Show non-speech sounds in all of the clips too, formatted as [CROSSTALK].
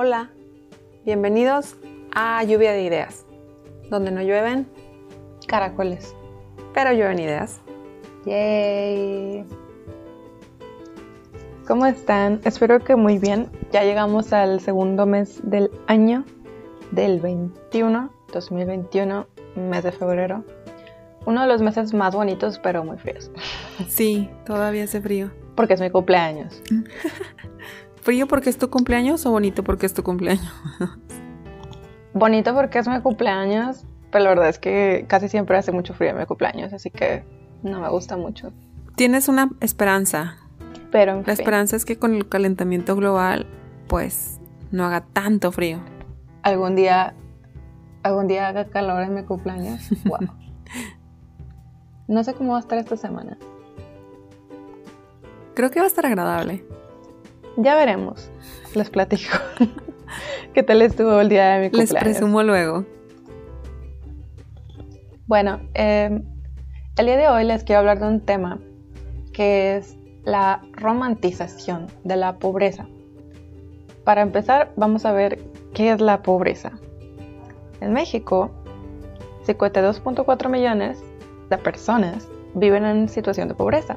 Hola, bienvenidos a Lluvia de Ideas, donde no llueven Caracoles. pero llueven ideas. Yay. ¿Cómo están? Espero que muy bien. Ya llegamos al segundo mes del año del 21, 2021, mes de febrero. Uno de los meses más bonitos, pero muy fríos. Sí, todavía hace frío. Porque es mi cumpleaños. [LAUGHS] ¿Frío porque es tu cumpleaños o bonito porque es tu cumpleaños? Bonito porque es mi cumpleaños, pero la verdad es que casi siempre hace mucho frío en mi cumpleaños, así que no me gusta mucho. Tienes una esperanza. Pero en La fin, esperanza es que con el calentamiento global, pues, no haga tanto frío. algún día, algún día haga calor en mi cumpleaños. [LAUGHS] Wow. No sé cómo va a estar esta semana. Creo que va a estar agradable. Ya veremos. Les platico. [LAUGHS] ¿Qué tal estuvo el día de mi Les cumpleaños? presumo luego. Bueno, eh, el día de hoy les quiero hablar de un tema que es la romantización de la pobreza. Para empezar, vamos a ver qué es la pobreza. En México, 52.4 millones de personas viven en situación de pobreza.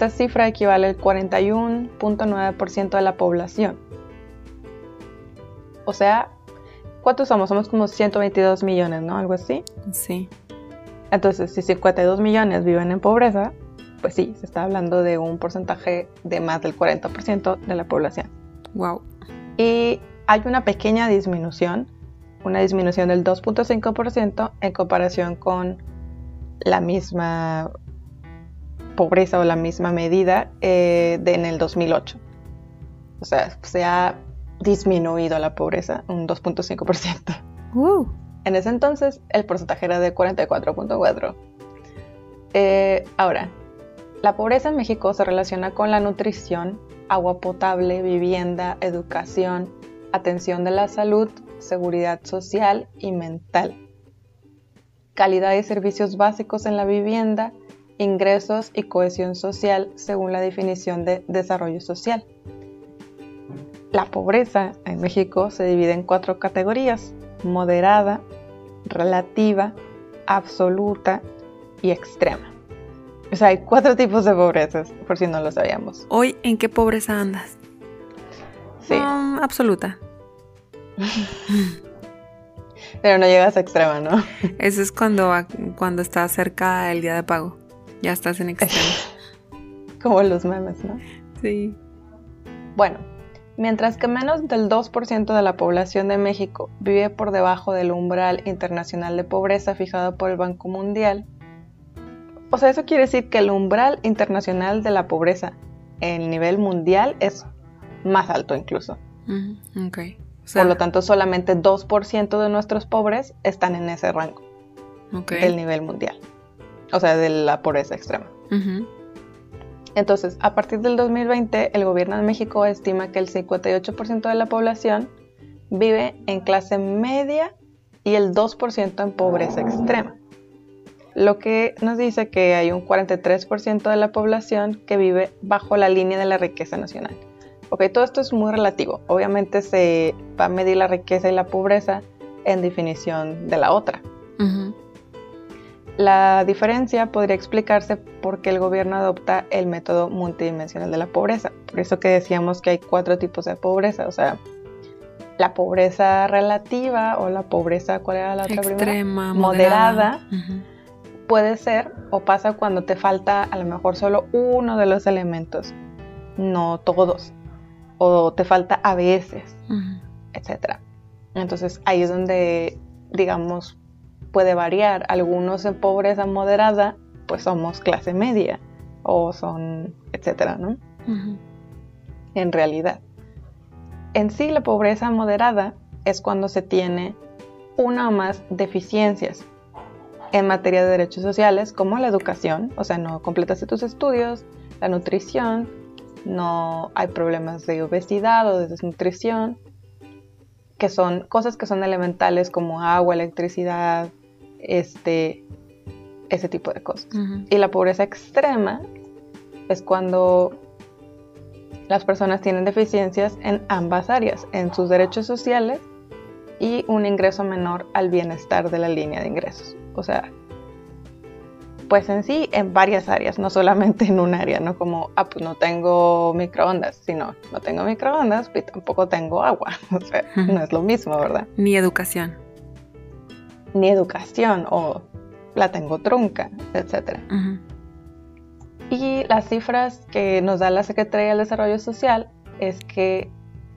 Esta cifra equivale al 41.9% de la población. O sea, ¿cuántos somos? Somos como 122 millones, ¿no? Algo así. Sí. Entonces, si 52 millones viven en pobreza, pues sí, se está hablando de un porcentaje de más del 40% de la población. Wow. Y hay una pequeña disminución, una disminución del 2.5% en comparación con la misma pobreza o la misma medida eh, de en el 2008. O sea, se ha disminuido la pobreza un 2.5%. Uh, En ese entonces el porcentaje era de 44.4. Eh, ahora, la pobreza en México se relaciona con la nutrición, agua potable, vivienda, educación, atención de la salud, seguridad social y mental, calidad y servicios básicos en la vivienda, ingresos y cohesión social según la definición de desarrollo social. La pobreza en México se divide en cuatro categorías, moderada, relativa, absoluta y extrema. O sea, hay cuatro tipos de pobrezas, por si no lo sabíamos. Hoy, ¿en qué pobreza andas? Sí, Mm, absoluta. [LAUGHS] pero no llegas a extrema, ¿no? Eso es cuando, cuando está cerca el día de pago. Ya estás en extremo. [LAUGHS] Como los memes, ¿no? Sí. Bueno, mientras que menos del 2% de la población de México vive por debajo del umbral internacional de pobreza fijado por el Banco Mundial, o sea, eso quiere decir que el umbral internacional de la pobreza en nivel mundial es más alto incluso. O sea, Por lo tanto, solamente 2% de nuestros pobres están en ese rango ok. del nivel mundial. O sea, de la pobreza extrema. Entonces, a partir del 2020, el gobierno de México estima que el 58% de la población vive en clase media y el 2% en pobreza extrema. Lo que nos dice que hay un 43% de la población que vive bajo la línea de la riqueza nacional. Ok, todo esto es muy relativo. Obviamente se va a medir la riqueza y la pobreza en definición de la otra. Ujú. La diferencia podría explicarse porque el gobierno adopta el método multidimensional de la pobreza. Por eso que decíamos que hay cuatro tipos de pobreza. O sea, la pobreza relativa o la pobreza, ¿cuál era la otra primera? Extrema, Moderada. moderada. Ujú. Puede ser o pasa cuando te falta a lo mejor solo uno de los elementos, no todos. O te falta a veces. Etcétera. Entonces ahí es donde, digamos, puede variar. Algunos en pobreza moderada, pues somos clase media o son, etcétera, ¿no? En realidad. En sí, la pobreza moderada es cuando se tiene una o más deficiencias en materia de derechos sociales, como la educación, o sea, no completaste tus estudios, la nutrición, no hay problemas de obesidad o de desnutrición, que son cosas que son elementales como agua, electricidad, este, ese tipo de cosas. Ujú. Y la pobreza extrema es cuando las personas tienen deficiencias en ambas áreas, en sus derechos sociales y un ingreso menor al bienestar de la línea de ingresos. O sea, pues en sí en varias áreas, no solamente en un área, no como, ah, pues no tengo microondas, sino no tengo microondas y tampoco tengo agua. [LAUGHS] O sea, no es lo mismo, ¿verdad? Ni educación. Ni educación o la tengo trunca, etc. Y las cifras que nos da la Secretaría del Desarrollo Social es que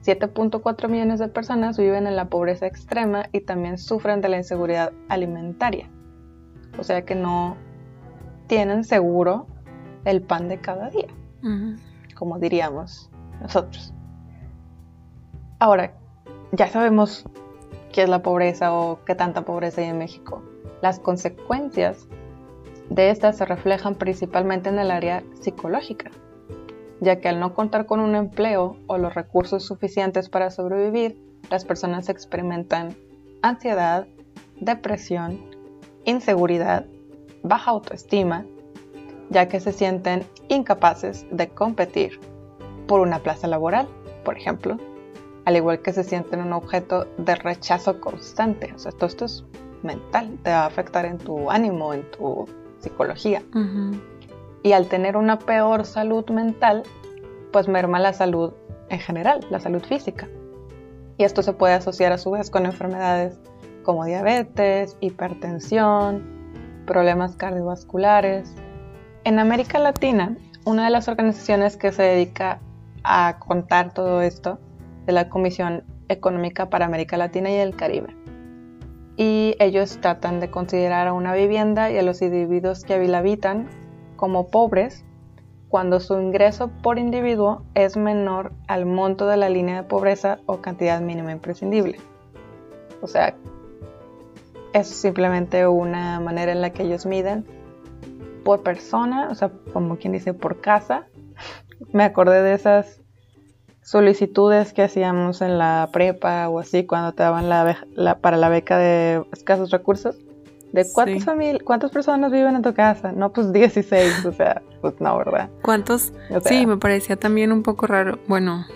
7.4 millones de personas viven en la pobreza extrema y también sufren de la inseguridad alimentaria. O sea que no tienen seguro el pan de cada día, como diríamos nosotros. Ahora, ya sabemos qué es la pobreza o qué tanta pobreza hay en México. Las consecuencias de estas se reflejan principalmente en el área psicológica ya que al no contar con un empleo o los recursos suficientes para sobrevivir, las personas experimentan ansiedad, depresión, inseguridad, baja autoestima, ya que se sienten incapaces de competir por una plaza laboral, por ejemplo, al igual que se sienten un objeto de rechazo constante. O sea, todo esto es mental, te va a afectar en tu ánimo, en tu psicología y al tener una peor salud mental, pues merma la salud en general, la salud física. Y esto se puede asociar a su vez con enfermedades como diabetes, hipertensión, problemas cardiovasculares. En América Latina, una de las organizaciones que se dedica a contar todo esto es la Comisión Económica para América Latina y el Caribe. Y ellos tratan de considerar a una vivienda y a los individuos que la habitan como pobres cuando su ingreso por individuo es menor al monto de la línea de pobreza o cantidad mínima imprescindible. O sea, es simplemente una manera en la que ellos miden por persona, o sea, como quien dice, por casa. [LAUGHS] Me acordé de esas solicitudes que hacíamos en la prepa o así cuando te daban la para la beca de escasos recursos ¿De cuántas cuántas personas viven en tu casa? No, pues 16, o sea, pues no, ¿verdad? ¿Cuántos? sí, me parecía también un poco raro. Bueno,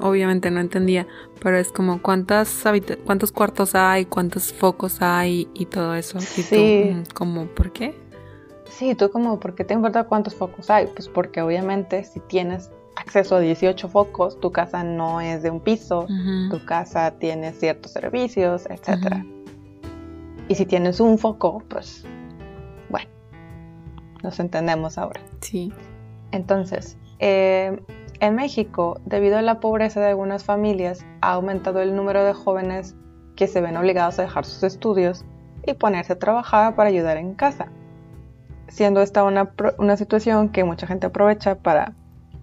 obviamente no entendía, pero es como cuántas cuántos cuartos hay, cuántos focos hay y todo eso. Y sí. tú, como, ¿por qué? Sí, tú como, ¿por qué te importa cuántos focos hay? Pues porque obviamente si tienes acceso a 18 focos, tu casa no es de un piso, tu casa tiene ciertos servicios, etcétera. Y si tienes un foco, pues bueno, nos entendemos ahora. Sí. Entonces, eh, en México, debido a la pobreza de algunas familias, ha aumentado el número de jóvenes que se ven obligados a dejar sus estudios y ponerse a trabajar para ayudar en casa, siendo esta una, una situación que mucha gente aprovecha para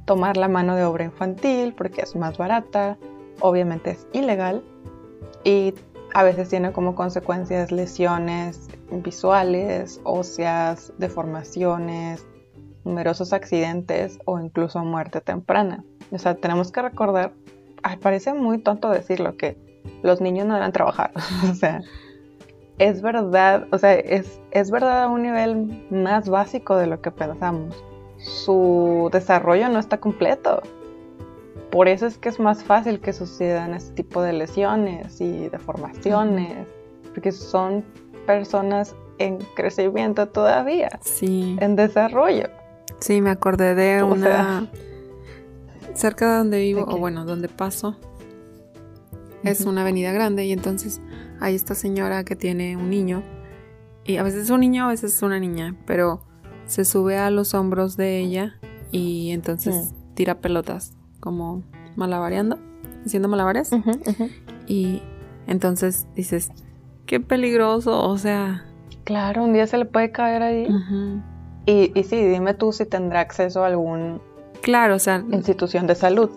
tomar la mano de obra infantil porque es más barata, obviamente es ilegal y a veces tiene como consecuencias lesiones visuales, óseas, deformaciones, numerosos accidentes o incluso muerte temprana. O sea, tenemos que recordar, parece muy tonto decirlo, que los niños no deben trabajar. [LAUGHS] o sea, es verdad, o sea, es, es verdad a un nivel más básico de lo que pensamos. Su desarrollo no está completo por eso es que es más fácil que sucedan este tipo de lesiones y deformaciones, porque son personas en crecimiento todavía, sí. en desarrollo. Sí, me acordé de una cerca de donde vivo, o bueno, donde paso, es una avenida grande y entonces hay esta señora que tiene un niño y a veces es un niño, a veces es una niña, pero se sube a los hombros de ella y entonces mm. tira pelotas como malabareando, haciendo malabares. Y entonces dices, qué peligroso, o sea... Claro, un día se le puede caer ahí. y, y sí, dime tú si tendrá acceso a algún... Claro, o sea... Institución de salud.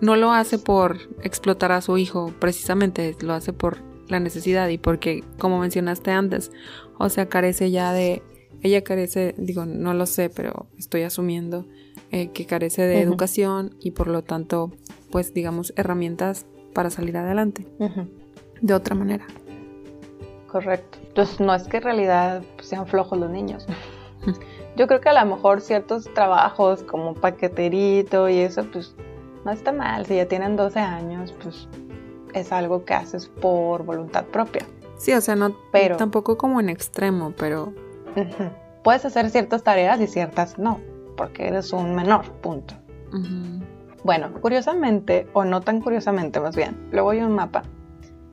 No lo hace por explotar a su hijo, precisamente, lo hace por la necesidad y porque, como mencionaste antes, o sea, carece ya de... Ella carece, digo, no lo sé, pero estoy asumiendo eh, que carece de educación y por lo tanto, pues digamos, herramientas para salir adelante de otra manera. Correcto. Entonces no es que en realidad sean flojos los niños. Yo creo que a lo mejor ciertos trabajos como paqueterito y eso, pues no está mal. Si ya tienen 12 años, pues es algo que haces por voluntad propia. Sí, o sea, no pero, tampoco como en extremo, pero... [LAUGHS] Puedes hacer ciertas tareas y ciertas no, porque eres un menor, punto. Bueno, curiosamente, o no tan curiosamente más bien, luego hay un mapa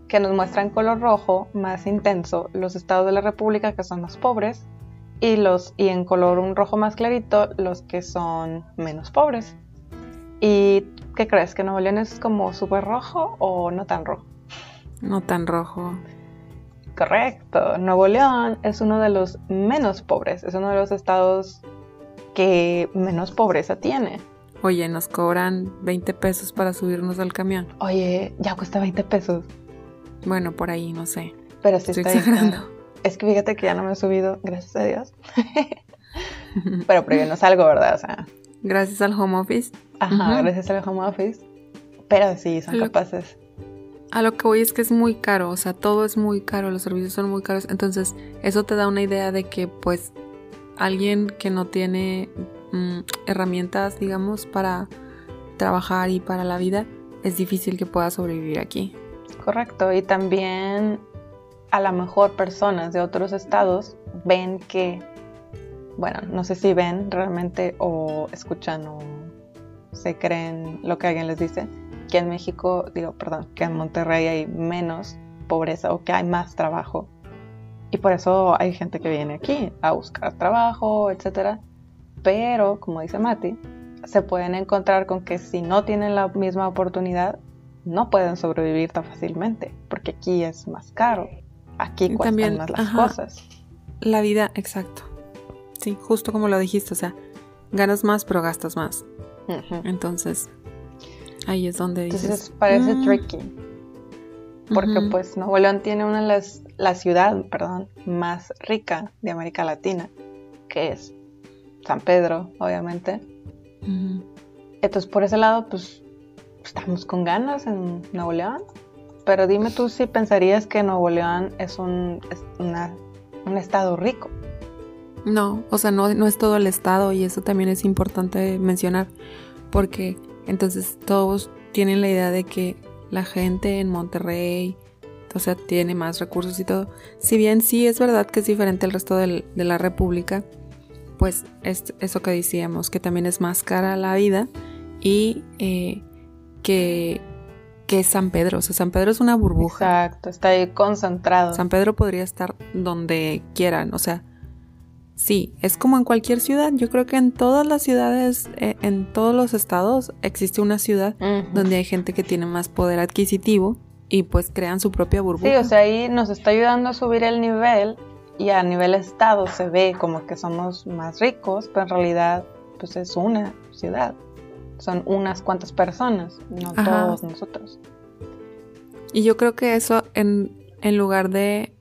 que nos muestra en color rojo más intenso los estados de la República que son más pobres y, los, y en color un rojo más clarito los que son menos pobres. ¿Y qué crees? ¿Que Nuevo León es como súper rojo o no tan rojo? No tan rojo. Correcto. Nuevo León es uno de los menos pobres, es uno de los estados que menos pobreza tiene. Oye, nos cobran 20 pesos para subirnos al camión. Oye, ya cuesta 20 pesos. Bueno, por ahí, no sé. Pero sí Estoy exagerando. Es que fíjate que ya no me he subido, gracias a Dios. [LAUGHS] pero, no salgo, ¿verdad? O sea. Gracias al home office. Ajá, gracias al home office. Pero sí, son capaces. A lo que voy es que es muy caro, o sea, todo es muy caro, los servicios son muy caros. Entonces, eso te da una idea de que, pues, alguien que no tiene mm, herramientas, digamos, para trabajar y para la vida, es difícil que pueda sobrevivir aquí. Correcto, y también a lo mejor personas de otros estados ven que, bueno, no sé si ven realmente o escuchan o se creen lo que alguien les dice, que en México, digo, perdón, que en Monterrey hay menos pobreza o que hay más trabajo. Y por eso hay gente que viene aquí a buscar trabajo, etc. Pero, como dice Mati, se pueden encontrar con que si no tienen la misma oportunidad, no pueden sobrevivir tan fácilmente, porque aquí es más caro. Aquí cuestan También, más las cosas. La vida, exacto. Sí, justo como lo dijiste, o sea, ganas más pero gastas más. Entonces, Ahí es donde dices. Entonces parece mm". tricky. Porque pues Nuevo León tiene una de las, la ciudad, perdón, más rica de América Latina, que es San Pedro, obviamente. Entonces por ese lado, pues estamos con ganas en Nuevo León. Pero dime tú si pensarías que Nuevo León es un, un estado rico. No, o sea, no, no es todo el estado y eso también es importante mencionar porque entonces todos tienen la idea de que la gente en Monterrey, o sea, tiene más recursos y todo. Si bien sí es verdad que es diferente al resto de la República, pues es eso que decíamos, que también es más cara la vida y eh, que, que San Pedro. O sea, San Pedro es una burbuja. Exacto, está ahí concentrado. San Pedro podría estar donde quieran, o sea, Sí, es como en cualquier ciudad. Yo creo que en todas las ciudades, eh, en todos los estados, existe una ciudad donde hay gente que tiene más poder adquisitivo y pues crean su propia burbuja. Sí, o sea, ahí nos está ayudando a subir el nivel y a nivel estado se ve como que somos más ricos, pero en realidad pues es una ciudad. Son unas cuantas personas, no todos nosotros. Y yo creo que eso en, en lugar de,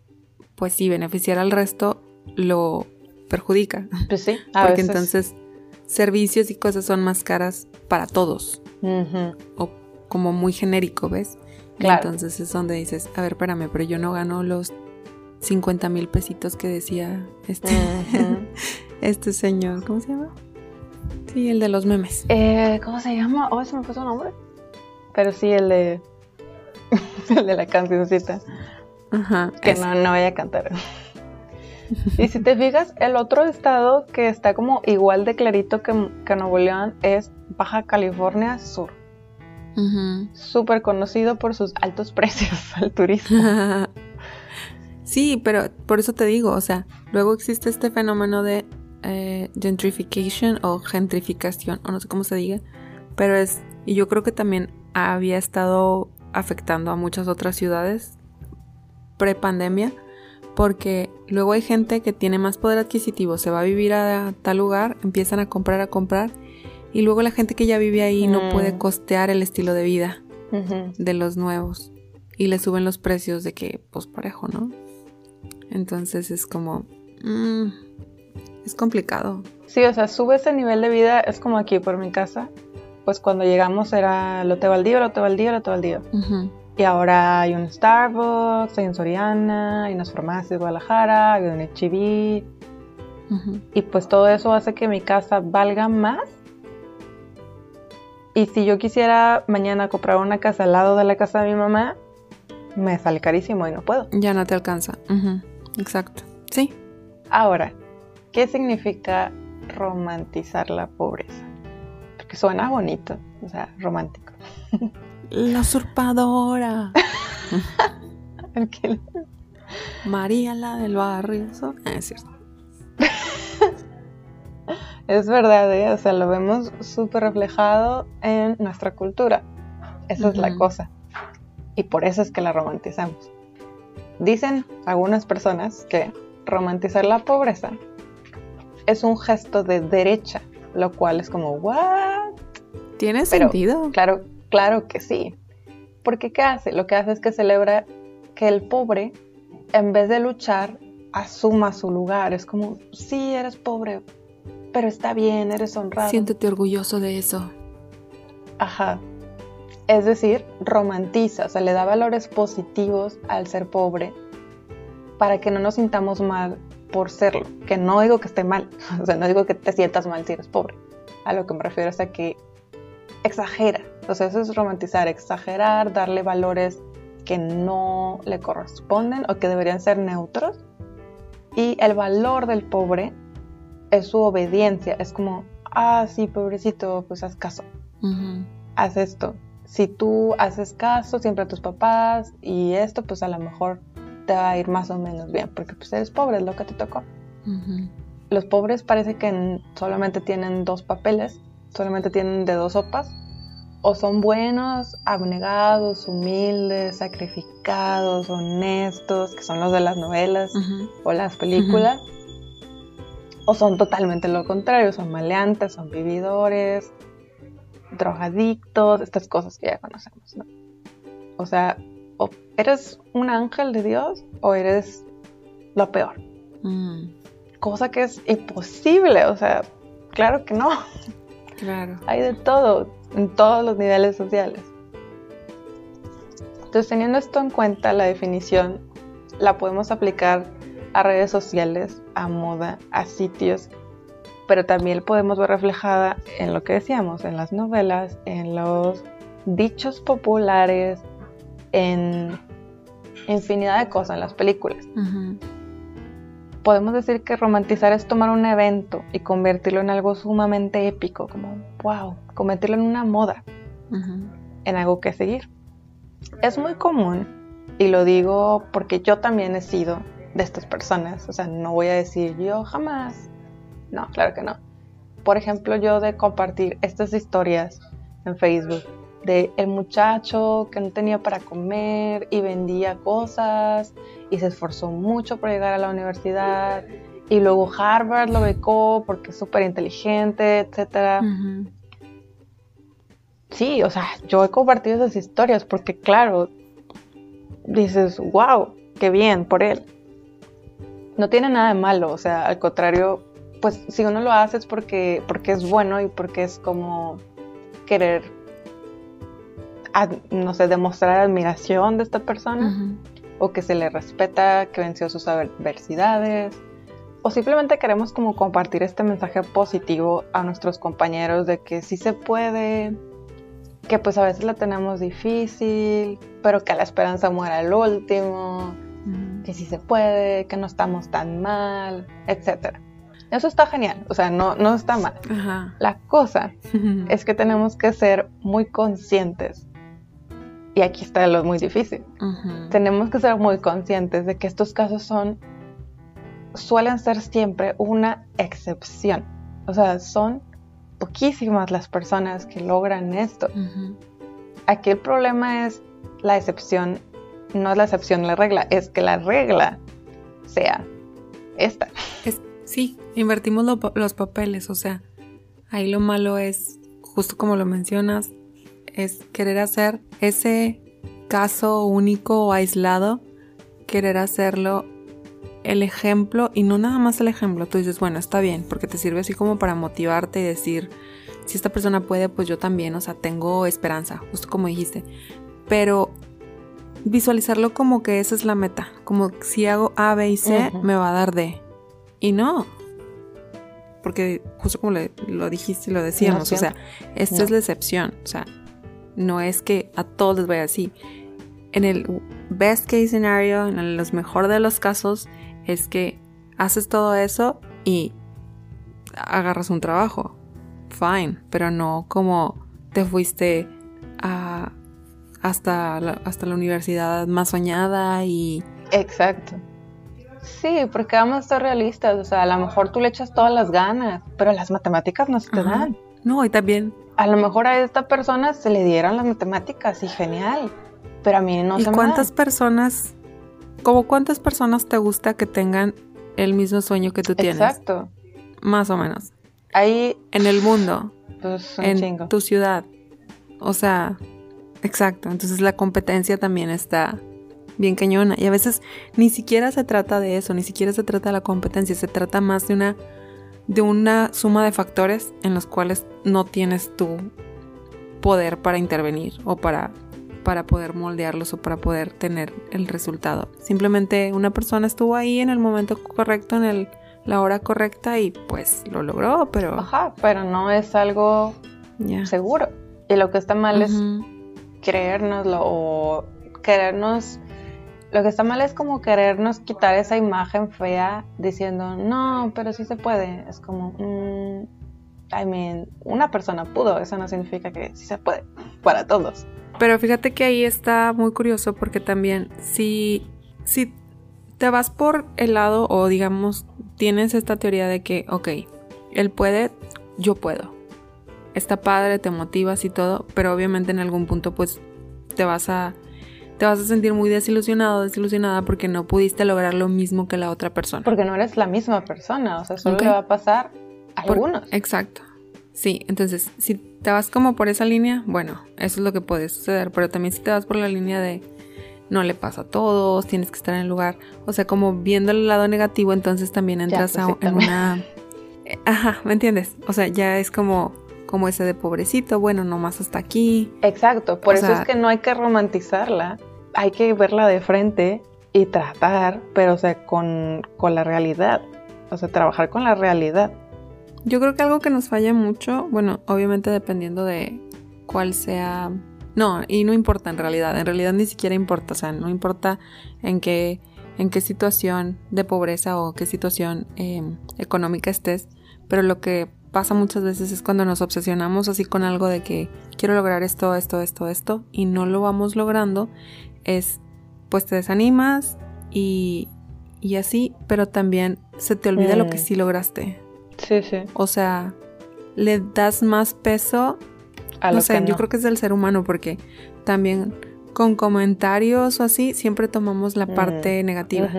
pues sí, beneficiar al resto, lo perjudica. Pues sí, Porque entonces servicios y cosas son más caras para todos. O como muy genérico, ¿ves? Entonces es donde dices, a ver, espérame, pero yo no gano los 50 mil pesitos que decía este, [LAUGHS] este señor. ¿Cómo se llama? Sí, el de los memes. Eh, ¿Cómo se llama? Oh, se me puso un nombre. Pero sí, el de. [LAUGHS] el de la cancioncita. Ajá. Que no, no voy a cantar. Y si te fijas, el otro estado que está como igual de clarito que, Nuevo León es Baja California Sur. Súper conocido por sus altos [LAUGHS] precios al turismo. [LAUGHS] sí, pero por eso te digo, o sea, luego existe este fenómeno de eh, gentrification o gentrificación, o no sé cómo se diga, pero es, y yo creo que también había estado afectando a muchas otras ciudades pre-pandemia, porque luego hay gente que tiene más poder adquisitivo, se va a vivir a tal lugar, empiezan a comprar, a comprar, y luego la gente que ya vive ahí no puede mm. costear el estilo de vida de los nuevos y le suben los precios de que, pues parejo, ¿no? Entonces es como, mm, es complicado. Sí, o sea, sube ese nivel de vida, es como aquí por mi casa, pues cuando llegamos era lote baldío, lote baldío, lote baldío. Y ahora hay un Starbucks, hay un Soriana, hay unas farmacias de Guadalajara, hay un HIV. Y pues todo eso hace que mi casa valga más. Y si yo quisiera mañana comprar una casa al lado de la casa de mi mamá, me sale carísimo y no puedo. Ya no te alcanza. Exacto. Sí. Ahora, ¿qué significa romantizar la pobreza? Porque suena bonito, o sea, romántico. [LAUGHS] La usurpadora. [LAUGHS] María la del barrio. Ah, es cierto. [LAUGHS] es verdad, ¿eh? o sea, lo vemos súper reflejado en nuestra cultura. Esa es la cosa. Y por eso es que la romantizamos. Dicen algunas personas que romantizar la pobreza es un gesto de derecha, lo cual es como, ¿what? ¿Tiene sentido? Claro, claro que sí. Porque ¿qué hace? Lo que hace es que celebra que el pobre, en vez de luchar, asuma su lugar. Es como, sí, eres pobre, pero está bien, eres honrado. Siéntete orgulloso de eso. Ajá. Es decir, romantiza, o sea, le da valores positivos al ser pobre para que no nos sintamos mal por serlo. Que no digo que esté mal, [LAUGHS] o sea, no digo que te sientas mal si eres pobre. A lo que me refiero es a que exagera. Sea, eso es romantizar, exagerar, darle valores que no le corresponden o que deberían ser neutros. Y el valor del pobre es su obediencia. Es como, ah, sí, pobrecito, pues haz caso. Haz esto. Si tú haces caso siempre a tus papás y esto, pues a lo mejor te va a ir más o menos bien, porque pues eres pobre, es lo que te tocó. Los pobres parece que solamente tienen dos papeles, solamente tienen de dos sopas, o son buenos, abnegados, humildes, sacrificados, honestos, que son los de las novelas o las películas, o son totalmente lo contrario, son maleantes, son vividores, drogadictos, estas cosas que ya conocemos, ¿no? O sea, o eres un ángel de Dios o eres lo peor. Mm. Cosa que es imposible, o sea, claro que no. Claro. Hay de todo, en todos los niveles sociales. Entonces, teniendo esto en cuenta, la definición la podemos aplicar a redes sociales, a moda, a sitios, pero también podemos ver reflejada en lo que decíamos, en las novelas, en los dichos populares, en infinidad de cosas, en las películas. Podemos decir que romantizar es tomar un evento y convertirlo en algo sumamente épico, como, wow, convertirlo en una moda, en algo que seguir. Es muy común, y lo digo porque yo también he sido de estas personas, o sea, no voy a decir yo jamás, no, claro que no. Por ejemplo, yo de compartir estas historias en Facebook de el muchacho que no tenía para comer y vendía cosas y se esforzó mucho por llegar a la universidad y luego Harvard lo becó porque es súper inteligente, etc. Sí, o sea, yo he compartido esas historias porque claro, dices, wow, qué bien por él. No tiene nada de malo, o sea, al contrario, pues si uno lo hace es porque, porque es bueno y porque es como querer no sé, demostrar admiración de esta persona, o que se le respeta, que venció sus adversidades, o simplemente queremos como compartir este mensaje positivo a nuestros compañeros de que sí se puede, que pues a veces la tenemos difícil, pero que la esperanza muera al último, que sí se puede, que no estamos tan mal, etc. Eso está genial, o sea, no, no está mal. La cosa [LAUGHS] es que tenemos que ser muy conscientes y aquí está lo muy difícil. Tenemos que ser muy conscientes de que estos casos son, suelen ser siempre una excepción. O sea, son poquísimas las personas que logran esto. Aquí el problema es la excepción, no es la excepción la regla, es que la regla sea esta. sí, invertimos los papeles, o sea, ahí lo malo es, justo como lo mencionas, es querer hacer ese caso único o aislado, querer hacerlo el ejemplo y no nada más el ejemplo. Tú dices, bueno, está bien, porque te sirve así como para motivarte y decir, si esta persona puede, pues yo también, o sea, tengo esperanza, justo como dijiste. Pero visualizarlo como que esa es la meta, como si hago A, B y C, me va a dar D. Y no. porque justo como lo dijiste y lo decíamos, o sea, esto es la excepción, o sea, no es que a todos les vaya así. En el best case scenario, en los mejor de los casos, es que haces todo eso y agarras un trabajo. Fine, pero no como te fuiste a, hasta, la, hasta la universidad más soñada y... Exacto. Sí, porque vamos a ser realistas, o sea, a lo mejor tú le echas todas las ganas, pero las matemáticas no se te dan. No, y también... A lo mejor a esta persona se le dieron las matemáticas y genial, pero a mí no ¿Y cuántas personas, como cuántas personas te gusta que tengan el mismo sueño que tú tienes? Exacto. Más o menos. Ahí... En el mundo. Pues un en tu ciudad. O sea, exacto. Entonces la competencia también está bien cañona. Y a veces ni siquiera se trata de eso, ni siquiera se trata de la competencia, se trata más de una, de una suma de factores en los cuales no tienes tu poder para intervenir o para, para poder moldearlos o para poder tener el resultado. Simplemente una persona estuvo ahí en el momento correcto, en el, la hora correcta y pues lo logró, pero... Ajá, pero no es algo seguro. Y lo que está mal es creérnoslo o querernos lo que está mal es como querernos quitar esa imagen fea diciendo, no, pero sí se puede. Es como, mm, I mean, una persona pudo, eso no significa que sí se puede, para todos. Pero fíjate que ahí está muy curioso porque también si, si te vas por el lado o digamos tienes esta teoría de que, ok, él puede, yo puedo. Está padre, te motivas y todo, pero obviamente en algún punto pues te vas a te vas a sentir muy desilusionado, desilusionada porque no pudiste lograr lo mismo que la otra persona. Porque no eres la misma persona, o sea, solo le va a pasar a algunos. exacto. Sí, entonces, si te vas como por esa línea, bueno, eso es lo que puede suceder, pero también si te vas por la línea de no le pasa a todos, tienes que estar en el lugar, o sea, como viendo el lado negativo, entonces también entras pues en una... [LAUGHS] Ajá, ¿me entiendes? O sea, ya es como como ese de pobrecito, bueno, nomás hasta aquí. Exacto, por eso es que no hay que romantizarla, hay que verla de frente y tratar, pero o sea, con, la realidad, o sea, trabajar con la realidad. Yo creo que algo que nos falla mucho, bueno, obviamente dependiendo de cuál sea... No, y no importa en realidad, en realidad ni siquiera importa, o sea, no importa en qué, en qué situación de pobreza o qué situación em, económica estés, pero lo que pasa muchas veces es cuando nos obsesionamos así con algo de que quiero lograr esto, esto, esto, esto, y no lo vamos logrando, es pues te desanimas y, y así, pero también se te olvida lo que mm. sí lograste. Sí, sí. O sea, le das más peso a lo no sé, yo creo que es del ser humano porque también con comentarios o así siempre tomamos la parte negativa.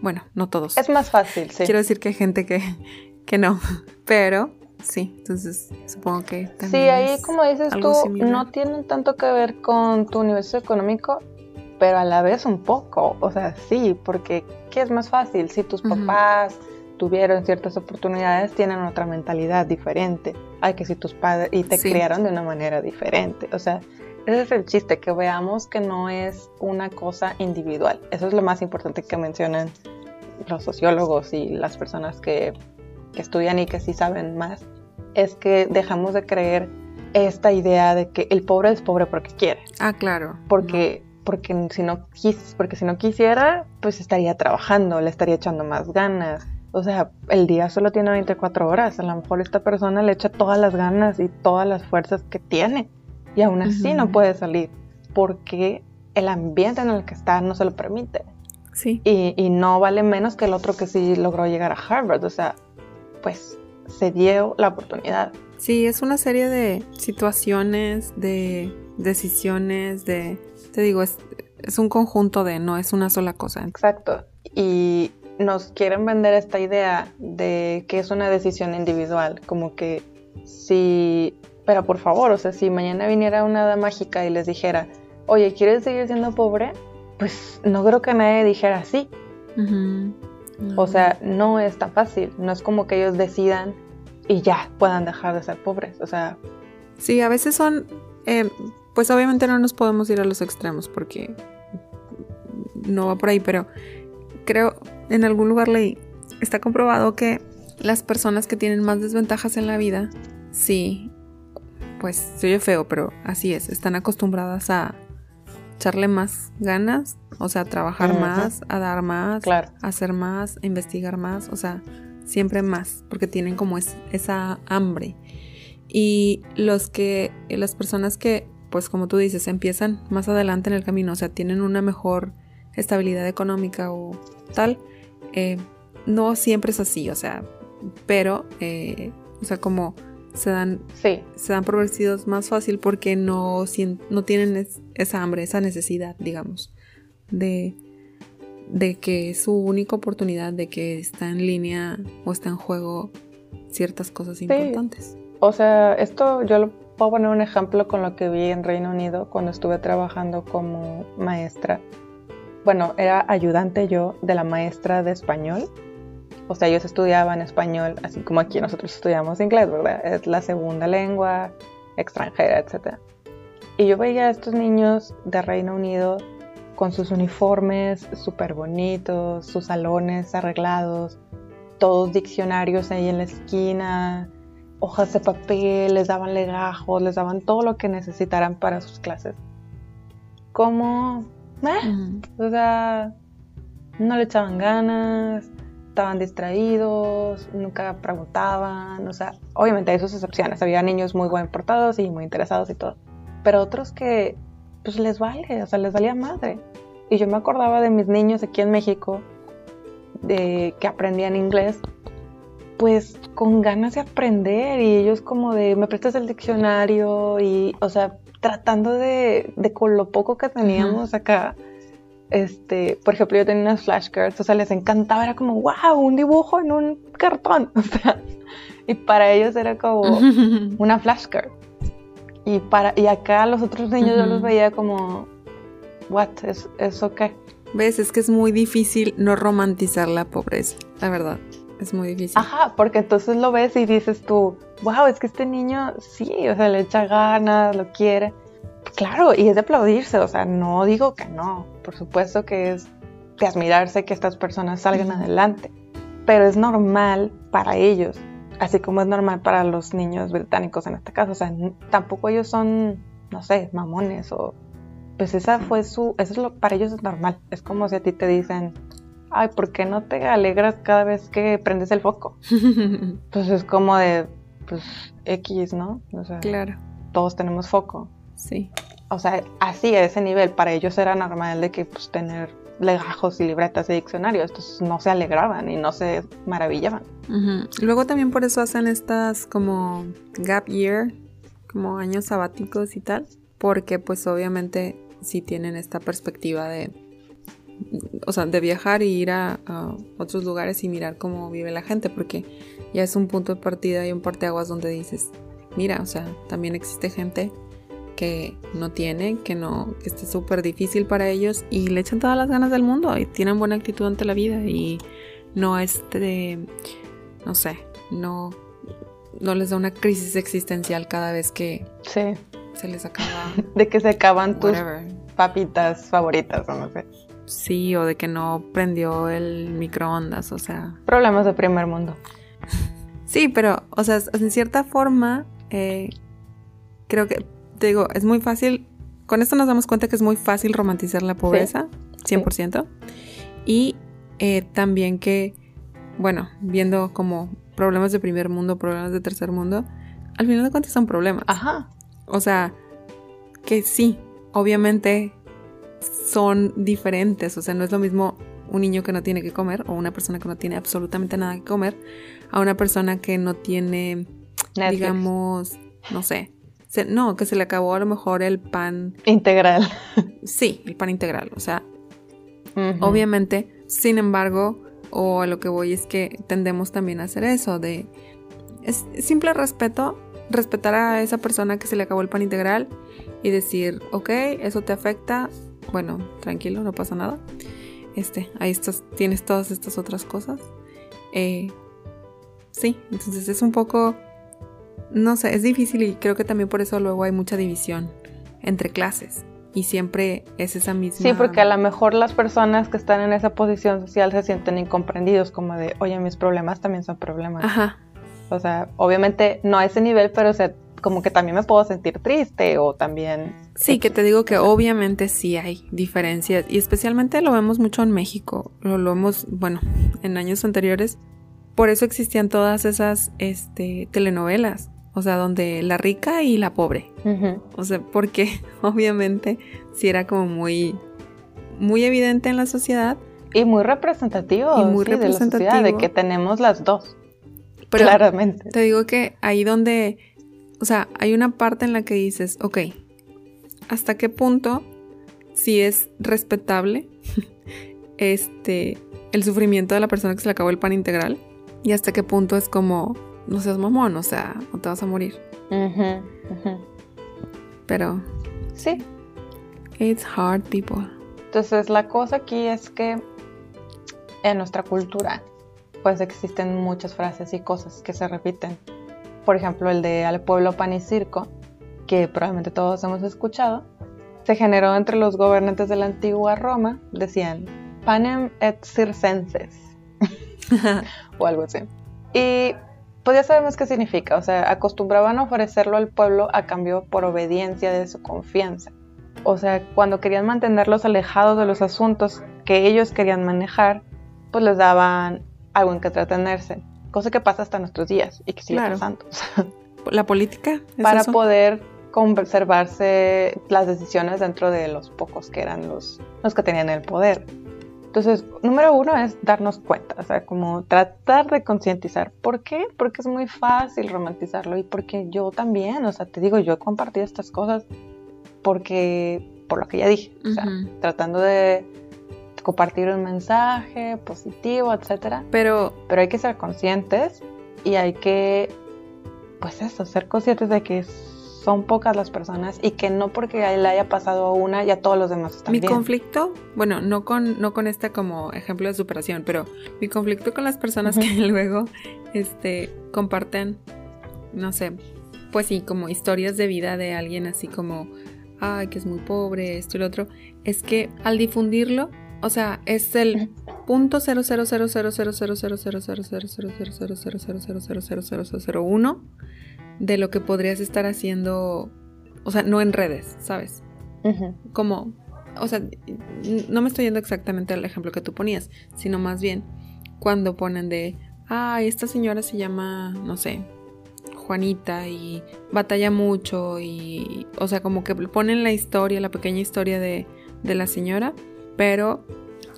Bueno, no todos. Es más fácil, sí. Quiero decir que hay gente que, que no, [LAUGHS] pero sí, entonces supongo que también. Sí, ahí como dices tú, no tienen tanto que ver con tu universo económico, pero a la vez un poco, o sea, sí, porque ¿qué es más fácil? Si tus papás tuvieron ciertas oportunidades, tienen otra mentalidad diferente. Hay que si tus padres y te criaron de una manera diferente, o sea, ese es el chiste, que veamos que no es una cosa individual. Eso es lo más importante que mencionan los sociólogos y las personas que, que estudian y que sí saben más, es que dejamos de creer esta idea de que el pobre es pobre porque quiere. Ah, claro. Porque porque si no quis, porque si no quisiera, pues estaría trabajando, le estaría echando más ganas. O sea, el día solo tiene 24 horas. A lo mejor esta persona le echa todas las ganas y todas las fuerzas que tiene. Y aún así no puede salir. Porque el ambiente en el que está no se lo permite. Sí. Y, y no vale menos que el otro que sí logró llegar a Harvard. O sea, pues se dio la oportunidad. Sí, es una serie de situaciones, de decisiones, de te digo, es, es un conjunto de, no es una sola cosa. Exacto. Y nos quieren vender esta idea de que es una decisión individual, como que si, pero por favor, o sea, si mañana viniera una hada mágica y les dijera, oye, ¿quieres seguir siendo pobre? Pues no creo que nadie dijera sí. O sea, no es tan fácil, no es como que ellos decidan y ya puedan dejar de ser pobres, o sea... Sí, a veces son eh, pues obviamente no nos podemos ir a los extremos porque no va por ahí, pero creo en algún lugar leí, está comprobado que las personas que tienen más desventajas en la vida, sí, pues se oye feo, pero así es, están acostumbradas a echarle más ganas, o sea, trabajar más, a dar más, a hacer más, a investigar más, o sea, siempre más, porque tienen como esa hambre. Y los que, las personas que, pues como tú dices, empiezan más adelante en el camino, o sea, tienen una mejor estabilidad económica o tal, eh, no siempre es así, o sea, pero, eh, o sea, como se dan, se dan progresivos más fácil porque no, no tienen esa hambre, esa necesidad, digamos, de, de que es su única oportunidad, de que está en línea o está en juego ciertas cosas importantes. O sea, esto yo lo puedo poner un ejemplo con lo que vi en Reino Unido cuando estuve trabajando como maestra. Bueno, era ayudante yo de la maestra de español. O sea, ellos estudiaban español, así como aquí nosotros estudiamos inglés, ¿verdad? Es la segunda lengua extranjera, etc. Y yo veía a estos niños de Reino Unido con sus uniformes súper bonitos, sus salones arreglados, todos diccionarios ahí en la esquina, hojas de papel, les daban legajos, les daban todo lo que necesitaran para sus clases. Como, eh, o sea, no le echaban ganas, estaban distraídos, nunca preguntaban, o sea, obviamente hay sus excepciones, había niños muy buen portados y muy interesados y todo, pero otros que pues les vale, o sea, les valía madre. Y yo me acordaba de mis niños aquí en México, de que aprendían inglés, pues con ganas de aprender y ellos como de, me prestas el diccionario y, o sea, tratando de, de con lo poco que teníamos acá, este, por ejemplo, yo tenía unas flashcards, o sea, les encantaba, era como, wow, un dibujo en un cartón, [LAUGHS] o sea, y para ellos era como [LAUGHS] una flashcard. Y, para, y acá los otros niños yo los veía como, what, ¿Es, ¿eso qué? ¿Ves? Es que es muy difícil no romantizar la pobreza, la verdad. Es muy difícil. Ajá, porque entonces lo ves y dices tú, wow, es que este niño sí, o sea, le echa ganas, lo quiere. Claro, y es de aplaudirse, o sea, no digo que no, por supuesto que es de admirarse que estas personas salgan adelante, pero es normal para ellos así como es normal para los niños británicos en este caso. O sea, tampoco ellos son, no sé, mamones o... Pues esa fue su... Eso es lo, para ellos es normal. Es como si a ti te dicen, ay, ¿por qué no te alegras cada vez que prendes el foco? [LAUGHS] pues es como de, pues, X, ¿no? O sea, claro. Todos tenemos foco. Sí. O sea, así a ese nivel, para ellos era normal de que, pues, tener legajos y libretas de diccionarios, entonces no se alegraban y no se maravillaban. Luego también por eso hacen estas como gap year, como años sabáticos y tal, porque pues obviamente si tienen esta perspectiva de, o sea, de viajar y ir a, a, otros lugares y mirar cómo vive la gente, porque ya es un punto de partida y un parteaguas donde dices, mira, o sea, también existe gente que no tiene, que no, que esté súper difícil para ellos y le echan todas las ganas del mundo y tienen buena actitud ante la vida y no este, no sé, no, no les da una crisis existencial cada vez que sí. se les acaba. [LAUGHS] de que se acaban tus papitas favoritas o no sé. Sí, o de que no prendió el microondas, o sea. Problemas de primer mundo. sí, pero, o sea, en cierta forma, eh, creo que te digo, es muy fácil, con esto nos damos cuenta que es muy fácil romantizar la pobreza, 100%. Y eh, también que, bueno, viendo como problemas de primer mundo, problemas de tercer mundo, al final de cuentas son problemas. Ajá. O sea, que sí, obviamente son diferentes, o sea, no es lo mismo un niño que no tiene que comer o una persona que no tiene absolutamente nada que comer a una persona que no tiene, digamos, no sé, no, que se le acabó a lo mejor el pan. Integral. Sí, el pan integral. O sea, obviamente, sin embargo, o a lo que voy es que tendemos también a hacer eso, de es simple respeto, respetar a esa persona que se le acabó el pan integral y decir, ok, eso te afecta, bueno, tranquilo, no pasa nada. Este, ahí estás, tienes todas estas otras cosas. Eh, sí, entonces es un poco no sé, es difícil y creo que también por eso luego hay mucha división entre clases. y siempre es esa misma. Sí, porque a lo mejor las personas que están en esa posición social se sienten incomprendidos, como de, oye, mis problemas también son problemas. Ajá. O sea, obviamente no a ese nivel, pero o sea, como que también me puedo sentir triste o también... Sí, que te digo que obviamente sí hay diferencias y especialmente lo vemos mucho en México, lo, lo vemos, bueno, en años anteriores, por eso existían todas esas este, telenovelas, o sea, donde la rica y la pobre. O sea, porque [LAUGHS] obviamente sí era como muy, muy evidente en la sociedad. Y muy representativo. Y muy representativo. De, de que tenemos las dos. claramente. Te digo que ahí donde, o sea, hay una parte en la que dices, ok, ¿hasta qué punto si es respetable [LAUGHS] este el sufrimiento de la persona que se le acabó el pan integral? Y hasta qué punto es como, no seas mamón, o sea, no te vas a morir. Pero... Sí. It's hard, people. Entonces la cosa aquí es que en nuestra cultura pues existen muchas frases y cosas que se repiten. Por ejemplo, el de al pueblo pan y circo, que probablemente todos hemos escuchado, se generó entre los gobernantes de la antigua Roma, decían panem et circenses [LAUGHS] o algo así. Y pues ya sabemos qué significa, o sea, acostumbraban a ofrecerlo al pueblo a cambio por obediencia de su confianza. O sea, cuando querían mantenerlos alejados de los asuntos que ellos querían manejar, pues les daban algo en que entretenerse, cosa que pasa hasta nuestros días y que sigue pasando. [LAUGHS] La política. para poder conservarse las decisiones dentro de los pocos que eran los, los que tenían el poder. Entonces, número uno es darnos cuenta, o sea, como tratar de concientizar. ¿Por qué? Porque es muy fácil romantizarlo y porque yo también, o sea, te digo, yo he compartido estas cosas porque, por lo que ya dije, o sea, tratando de compartir un mensaje positivo, etcétera. Pero, pero hay que ser conscientes y hay que, pues eso, ser conscientes de que son pocas las personas y que no porque le haya pasado a una y a todos los demás están Mi conflicto, bueno, no con, no con este como ejemplo de superación, pero mi conflicto con las personas que luego este, comparten, no sé, pues sí, como historias de vida de alguien así como, ay, que es muy pobre, esto y lo otro, es que al difundirlo, o sea, es el punto uno de lo que podrías estar haciendo, o sea, no en redes, ¿sabes? Como, o sea, no me estoy yendo exactamente al ejemplo que tú ponías, sino más bien cuando ponen de, ah, esta señora se llama, no sé, Juanita y batalla mucho y, o sea, como que ponen la historia, la pequeña historia de, de la señora pero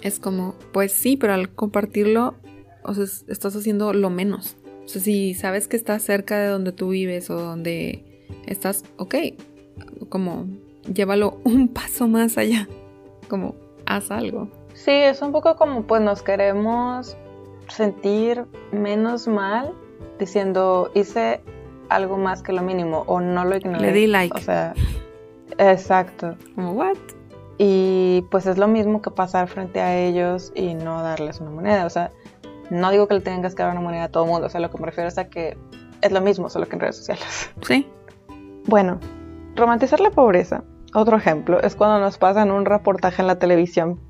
es como, pues sí, pero al compartirlo, o sea, estás haciendo lo menos. O sea, si sabes que estás cerca de donde tú vives o donde estás, ok, como llévalo [LAUGHS] un paso más allá, como haz algo. Sí, es un poco como pues nos queremos sentir menos mal diciendo hice algo más que lo mínimo o no lo ignoré. Le di like. O sea, exacto. Como, what? Y pues es lo mismo que pasar frente a ellos y no darles una moneda. O sea, no digo que le tengas que dar una moneda a todo el mundo. O sea, lo que me refiero es a que es lo mismo, solo que en redes sociales. [LAUGHS] Sí. Bueno, romantizar la pobreza. Otro ejemplo es cuando nos pasan un reportaje en la televisión.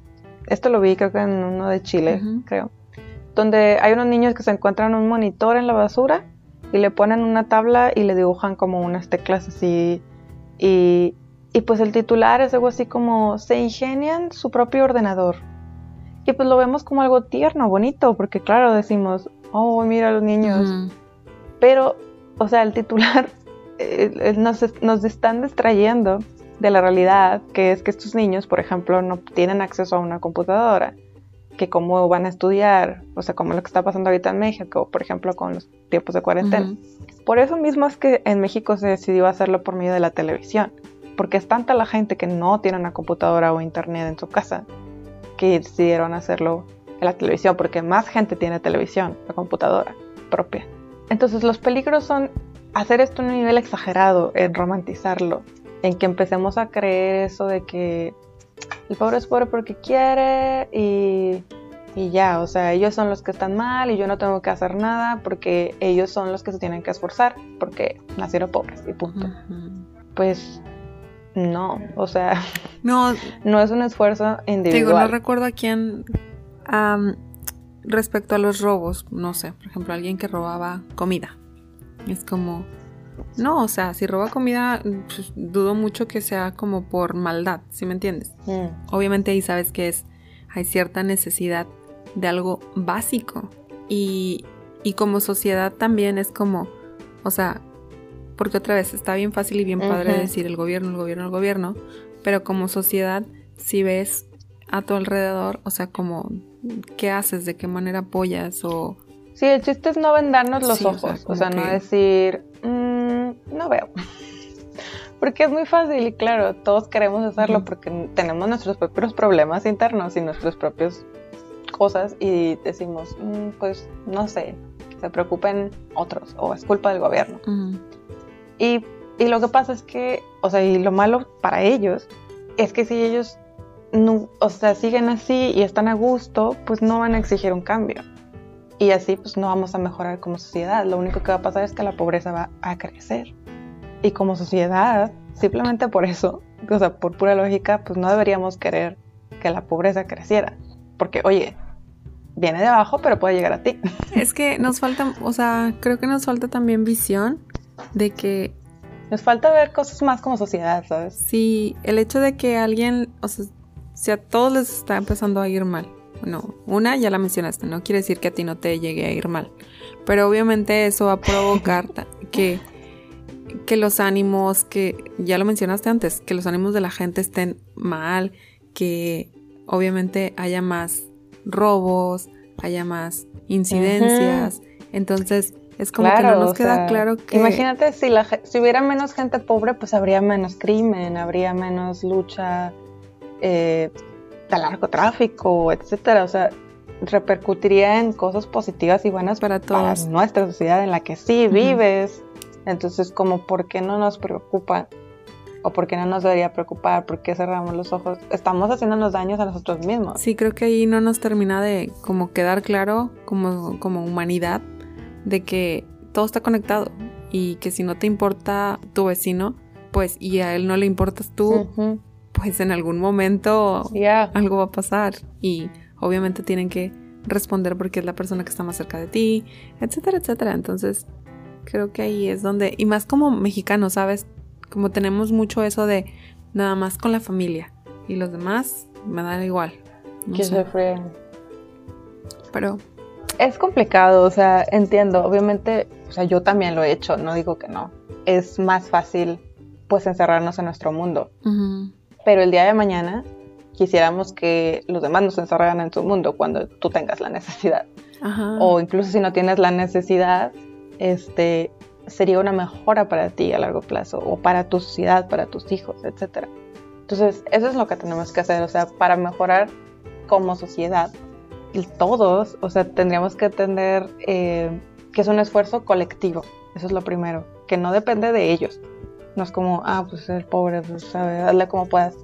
Esto lo vi creo que en uno de Chile, creo. Donde hay unos niños que se encuentran un monitor en la basura y le ponen una tabla y le dibujan como unas teclas así. Y, y pues el titular es algo así como se ingenian su propio ordenador. Y pues lo vemos como algo tierno, bonito, porque claro, decimos, oh, mira los niños. Pero, o sea, el titular [LAUGHS] eh, nos, nos están distrayendo de la realidad, que es que estos niños, por ejemplo, no tienen acceso a una computadora, que cómo van a estudiar, o sea, como lo que está pasando ahorita en México, por ejemplo, con los tiempos de cuarentena. Por eso mismo es que en México se decidió hacerlo por medio de la televisión porque es tanta la gente que no tiene una computadora o internet en su casa que decidieron hacerlo en la televisión, porque más gente tiene televisión, la computadora propia. Entonces los peligros son hacer esto en un nivel exagerado, en romantizarlo, en que empecemos a creer eso de que el pobre es pobre porque quiere y, y, ya, o sea, ellos son los que están mal y yo no tengo que hacer nada porque ellos son los que se tienen que esforzar porque nacieron pobres y punto. Pues no, o sea, no, [LAUGHS] no es un esfuerzo individual. Digo, no recuerdo a quién, respecto a los robos, no sé, por ejemplo, alguien que robaba comida. Es como, no, o sea, si roba comida, pues, dudo mucho que sea como por maldad, ¿sí me entiendes? Mm. Obviamente ahí sabes que es, hay cierta necesidad de algo básico. Y, y como sociedad también es como, o sea, porque otra vez está bien fácil y bien padre decir el gobierno, el gobierno, el gobierno, pero como sociedad, si ves a tu alrededor, o sea, como, ¿qué haces? ¿De qué manera apoyas? O... Sí, el chiste es no vendarnos los ojos, o sea, no decir, no veo. [LAUGHS] Porque es muy fácil y claro, todos queremos hacerlo porque tenemos nuestros propios problemas internos y nuestras propias cosas y decimos, mm, pues no sé, se preocupen otros o es culpa del gobierno. Y, lo que pasa es que, o sea, y lo malo para ellos es que si ellos, no, o sea, siguen así y están a gusto, pues no van a exigir un cambio. Y así pues no vamos a mejorar como sociedad. Lo único que va a pasar es que la pobreza va a crecer. Y como sociedad, simplemente por eso, o sea, por pura lógica, pues no deberíamos querer que la pobreza creciera. Porque, oye, viene de abajo, pero puede llegar a ti. Es que nos falta, o sea, creo que nos falta también visión de que... Nos falta ver cosas más como sociedad, ¿sabes? Sí, el hecho de que alguien, o sea, si a todos les está empezando a ir mal, no, una ya la mencionaste, no quiere decir que a ti no te llegue a ir mal. Pero obviamente eso va a provocar que, que los ánimos, que ya lo mencionaste antes, que los ánimos de la gente estén mal, que obviamente haya más robos, haya más incidencias. Entonces, es como que no nos queda claro que... Imagínate si, la, si hubiera menos gente pobre, pues habría menos crimen, habría menos lucha eh, al narcotráfico, etcétera. O sea, repercutiría en cosas positivas y buenas para, todos. nuestra sociedad en la que sí vives. Entonces, como, ¿por qué no nos preocupa? ¿O por qué no nos debería preocupar? ¿Por qué cerramos los ojos? Estamos haciéndonos daños a nosotros mismos. Sí, creo que ahí no nos termina de como quedar claro como, como humanidad de que todo está conectado y que si no te importa tu vecino, pues y a él no le importas tú, pues en algún momento algo va a pasar y obviamente tienen que responder porque es la persona que está más cerca de ti, etcétera, etcétera. Entonces, creo que ahí es donde, y más como mexicanos, ¿sabes? Como tenemos mucho eso de nada más con la familia y los demás me da igual. que se freen. Pero... Es complicado, o sea, entiendo, obviamente, o sea, yo también lo he hecho, no digo que no. Es más fácil, pues, encerrarnos en nuestro mundo pero el día de mañana quisiéramos que los demás nos encerraran en su mundo cuando tú tengas la necesidad. O incluso si no tienes la necesidad, este, sería una mejora para ti a largo plazo o para tu sociedad, para tus hijos, etc. Entonces, eso es lo que tenemos que hacer, o sea, para mejorar como sociedad, todos, o sea, tendríamos que entender eh, que es un esfuerzo colectivo, eso es lo primero, que no depende de ellos, no es como, ah, pues el pobre, pues hazle como puedas.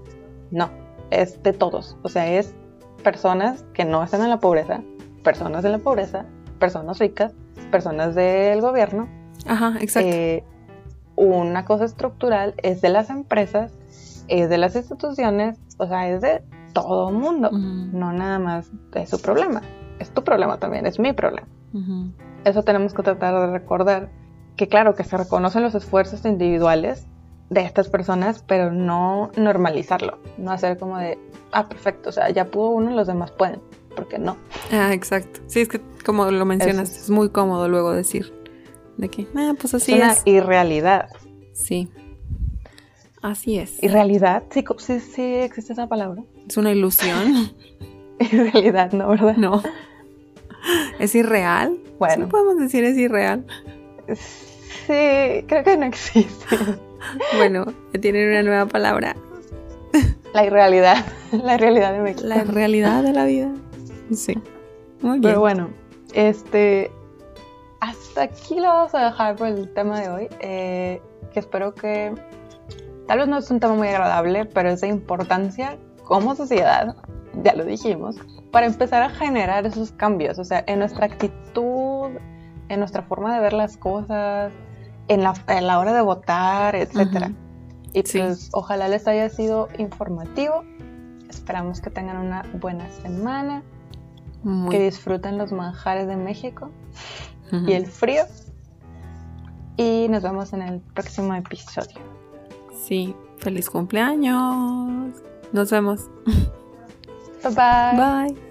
No, es de todos. O sea, es personas que no están en la pobreza, personas en la pobreza, personas ricas, personas del gobierno. Ajá, exacto. Eh, una cosa estructural es de las empresas, es de las instituciones, o sea, es de todo mundo, no nada más de su problema. Es tu problema también, es mi problema. Eso tenemos que tratar de recordar que claro, que se reconocen los esfuerzos individuales de estas personas, pero no normalizarlo, no hacer como de, ah, perfecto, o sea, ya pudo uno, los demás pueden, porque no. Ah, exacto. Sí, es que como lo mencionas, es, muy cómodo luego decir de que, ah, pues así es. Una irrealidad. Sí. Así es. ¿Irrealidad? Sí, sí, sí existe esa palabra. Es una ilusión. [LAUGHS] irrealidad, ¿no? ¿Verdad? No. ¿Es irreal? Bueno. ¿Sí podemos decir es irreal. Sí, creo que no existe. [LAUGHS] Bueno, tienen una nueva palabra. La irrealidad. [LAUGHS] La realidad de México. La realidad de la vida. Sí. Muy bien. Pero bueno, este. Hasta aquí lo vamos a dejar por el tema de hoy. Eh, que espero que. Tal vez no es un tema muy agradable, pero es de importancia como sociedad, ya lo dijimos, para empezar a generar esos cambios. O sea, en nuestra actitud, en nuestra forma de ver las cosas, en la, hora de votar, etcétera. Y pues ojalá les haya sido informativo. Esperamos que tengan una buena semana. Que disfruten los manjares de México y el frío. Y nos vemos en el próximo episodio. Sí, feliz cumpleaños. Nos vemos. Bye bye. Bye.